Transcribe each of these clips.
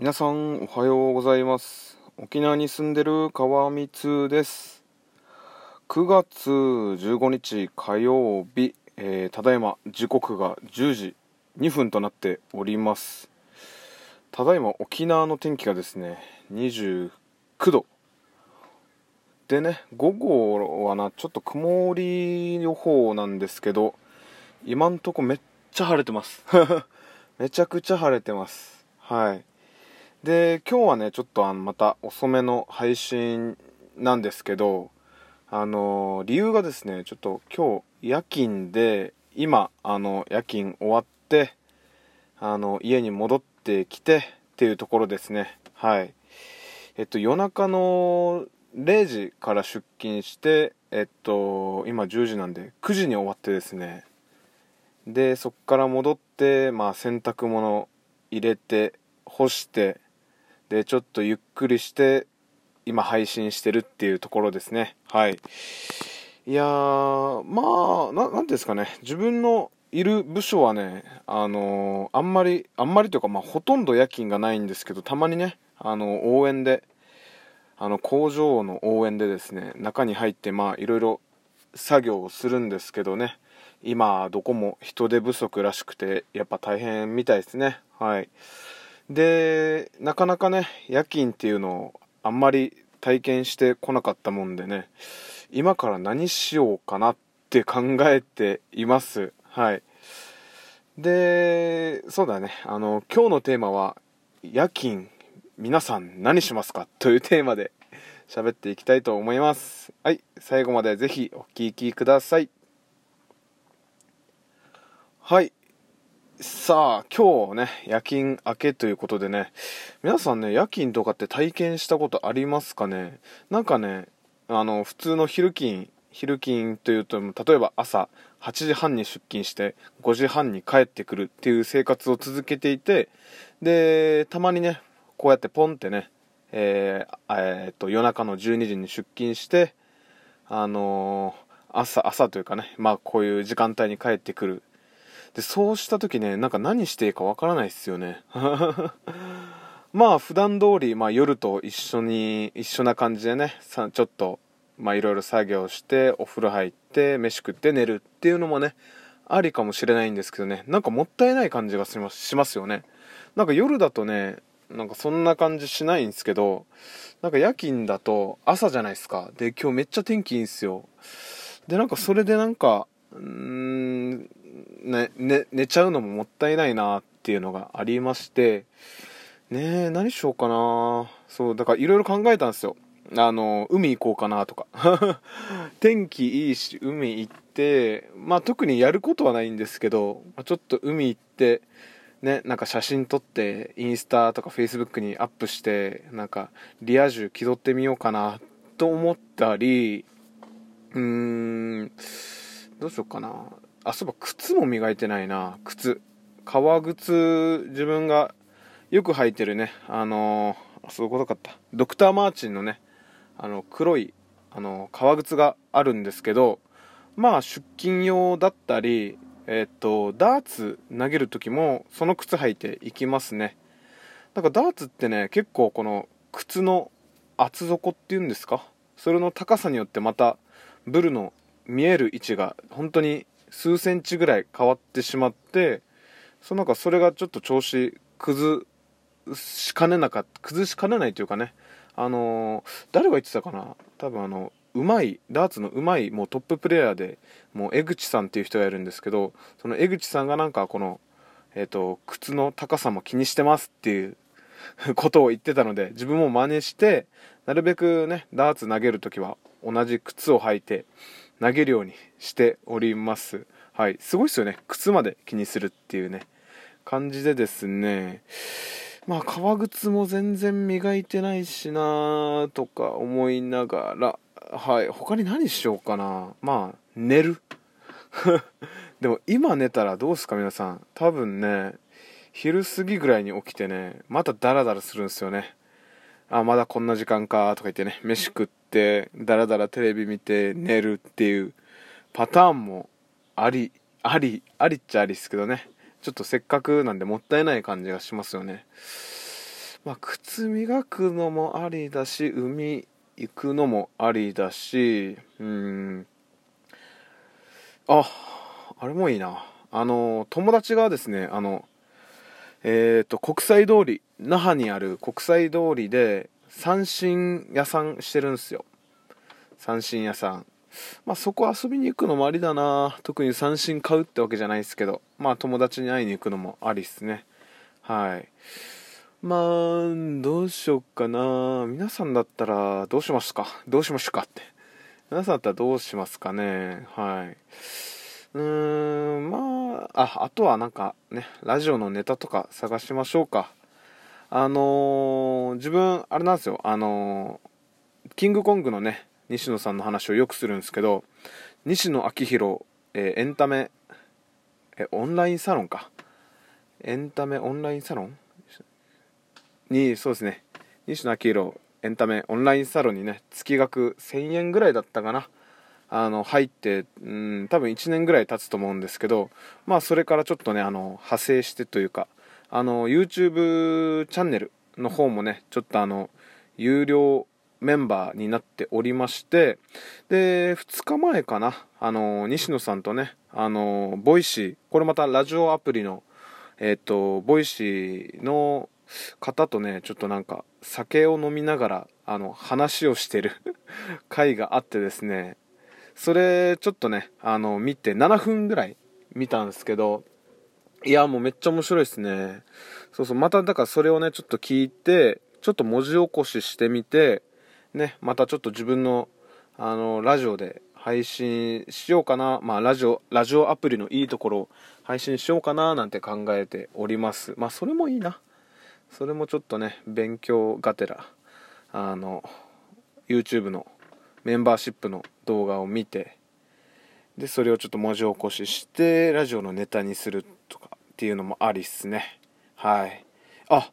皆さんおはようございます。沖縄に住んでる川光です。9月15日火曜日、えー、ただいま時刻が10時2分となっております。ただいま沖縄の天気がですね29度。でね午後はなちょっと曇り予報なんですけど今んとこめっちゃ晴れてます。めちゃくちゃ晴れてます。はい。で今日はねちょっとあのまた遅めの配信なんですけどあの理由がですねちょっと今日夜勤で今あの夜勤終わってあの家に戻ってきてっていうところですね。はい。えっと夜中の0時から出勤してえっと今10時なんで9時に終わってですね。でそっから戻ってまあ洗濯物入れて干してでちょっとゆっくりして今配信してるっていうところですね。はい。いやーまあ何ですかね。自分のいる部署はねあのー、あんまりあんまりというかまあほとんど夜勤がないんですけどたまにねあの応援であの工場の応援でですね中に入ってまあいろいろ作業をするんですけどね。今どこも人手不足らしくてやっぱ大変みたいですね。はい。でなかなかね夜勤っていうのをあんまり体験してこなかったもんでね今から何しようかなって考えています。はい。でそうだね。あの今日のテーマは夜勤皆さん何しますかというテーマで 喋っていきたいと思います。はい。最後までぜひお聴きください。はい。さあ、今日ね、夜勤明けということでね、皆さんね、夜勤とかって体験したことありますかね？なんかね、あの、普通の昼勤、昼勤というと、例えば朝8時半に出勤して5時半に帰ってくるっていう生活を続けていて、で、たまにね、こうやってポンってね、えー、えー、っと、夜中の12時に出勤して、あのー、朝、朝というかね、まあこういう時間帯に帰ってくるでそうした時ねなんか何していいかわからないっすよね。まあ普段通りまあ夜と一緒に一緒な感じでねさちょっとまあいろいろ作業してお風呂入って飯食って寝るっていうのもねありかもしれないんですけどね。なんかもったいない感じがしますしますよね。なんか夜だとねなんかそんな感じしないんですけどなんか夜勤だと朝じゃないですか。で今日めっちゃ天気いいんですよ。でなんかそれでなんかうーんね、ね、寝ちゃうのももったいないなっていうのがありまして、ねえ、何しようかなそう、だからいろいろ考えたんですよ。あの、海行こうかなとか。天気いいし、海行って、まあ特にやることはないんですけど、ちょっと海行って、ね、なんか写真撮って、インスタとかフェイスブックにアップして、なんかリア充気取ってみようかなと思ったり、うーん、どうしようかな。あそういえば靴も磨いてないな靴。革靴自分がよく履いてるね。あのー、そういうことかった。ドクター・マーチンのねあの黒いあの革靴があるんですけどまあ出勤用だったりえっ、とダーツ投げる時もその靴履いていきますね。なんかダーツってね結構この靴の厚底っていうんですか？それの高さによってまたブルの見える位置が本当に数センチぐらい変わってしまってそのなんかそれがちょっと調子崩しかねなか崩しかねないというかね。あのー、誰が言ってたかな？多分あのうまいダーツのうまいもうトッププレーヤーでもう江口さんっていう人がいるんですけどその江口さんがなんかこのえ、ー、と靴の高さも気にしてますっていうことを言ってたので自分も真似してなるべくねダーツ投げるときは同じ靴を履いて投げるようにしております。はい。すごいっすよね。靴まで気にするっていうね。感じでですね。まあ革靴も全然磨いてないしなとか思いながら。はい。他に何しようかな。まあ寝る。でも今寝たらどうすか皆さん。多分ね昼過ぎぐらいに起きてねまたダラダラするんですよね。あまだこんな時間かとか言ってね飯食ってダラダラテレビ見て寝るっていうパターンもありありありっちゃありっすけどね。ちょっとせっかくなんでもったいない感じがしますよね。まあ靴磨くのもありだし海行くのもありだしうん。ああれもいいな。あの友達がですねあのえっ、ー、と国際通り那覇にある国際通りで三振屋さんしてるんですよ。三振屋さん。まあそこ遊びに行くのもありだな。特に三振買うってわけじゃないですけど。まあ友達に会いに行くのもありっすね。はい。まあどうしよっかな。皆さんだったらどうしますか？どうしましょうかって。皆さんだったらどうしますかね？はい。うーんまあああとはなんかねラジオのネタとか探しましょうか。あのー、自分あれなんですよ。あのー、キングコングのね西野さんの話をよくするんですけど西野昭弘、えー、エンタメえオンラインサロンか。エンタメオンラインサロン？にそうですね。西野昭弘エンタメオンラインサロンにね月額1000円ぐらいだったかな。あの入ってうん多分1年ぐらい経つと思うんですけどまあそれからちょっとねあの派生してというかあの YouTube チャンネルの方もねちょっとあの有料メンバーになっておりまして、で、2日前かな、あの、西野さんとね、あの、 Voicy、これまたラジオアプリの、えっ、と、 Voicy の方とね、ちょっとなんか、酒を飲みながら、あの、話をしてる 回があってですね、それ、ちょっとね、あの、見て、7分ぐらい見たんですけど、いや、もうめっちゃ面白いですね。そうそう、まただからそれをね、ちょっと聞いて、ちょっと文字起こししてみて、ね、またちょっと自分の、あの、ラジオで配信しようかな、まあ、ラジオ、ラジオアプリのいいところを配信しようかな、なんて考えております。まあ、それもいいな。それもちょっとね、勉強がてら、あの、YouTube のメンバーシップの動画を見て、で、それをちょっと文字起こしして、ラジオのネタにするっとかっていうのもありっすね。はい。あ、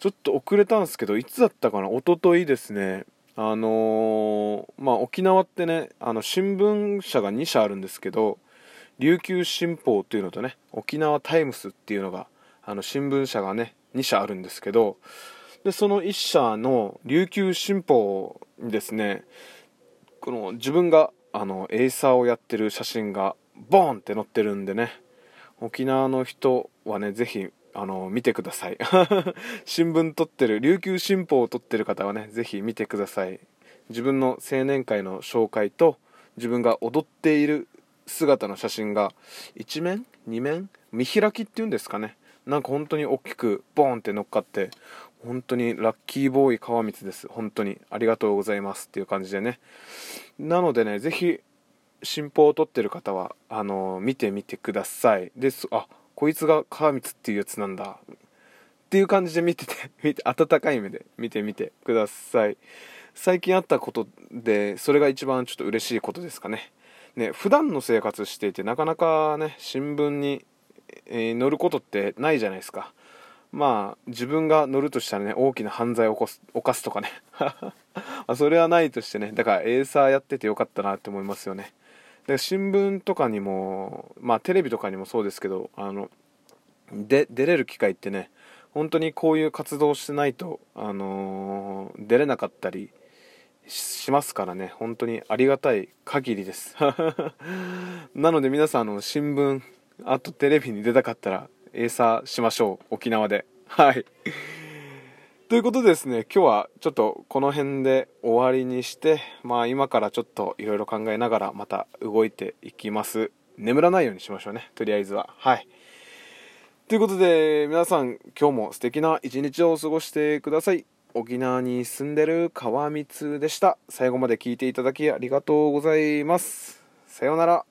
ちょっと遅れたんですけど、いつだったかな？一昨日ですね、あのー、まあ、沖縄ってねあの新聞社が2社あるんですけど琉球新報っていうのとね沖縄タイムスっていうのがあの新聞社がね2社あるんですけどでその1社の琉球新報にですねこの自分があのエイサーをやってる写真がボーンって載ってるんでね沖縄の人はねぜひあの見てください。新聞撮ってる琉球新報を撮ってる方はねぜひ見てください。自分の青年会の紹介と自分が踊っている姿の写真が1面2面見開きっていうんですかね。なんか本当に大きくボーンって乗っかって本当にラッキーボーイ川光です。本当にありがとうございますっていう感じでね。なのでねぜひ新報を撮ってる方はあの見てみてください。ですあこいつが川光っていうやつなんだ。っていう感じで見てて 見て温かい目で見てみてください。最近あったことでそれが一番ちょっと嬉しいことですかね。ね普段の生活していてなかなかね新聞に、えー、載ることってないじゃないですか。まあ自分が乗るとしたらね大きな犯罪を起こす犯すとかね。それはないとしてね。だからエーサーやっててよかったなって思いますよね。で新聞とかにもまあテレビとかにもそうですけどあので出れる機会ってね本当にこういう活動してないと、あのー、出れなかったりしますからね。本当にありがたい限りです。なので皆さんあの新聞あとテレビに出たかったらエーサーしましょう。沖縄で。はい。ということでですね、今日はちょっとこの辺で終わりにして、まあ今からちょっといろいろ考えながらまた動いていきます。眠らないようにしましょうね、とりあえずは。はい。ということで、皆さん今日も素敵な一日を過ごしてください。沖縄に住んでる川光でした。最後まで聞いていただきありがとうございます。さようなら。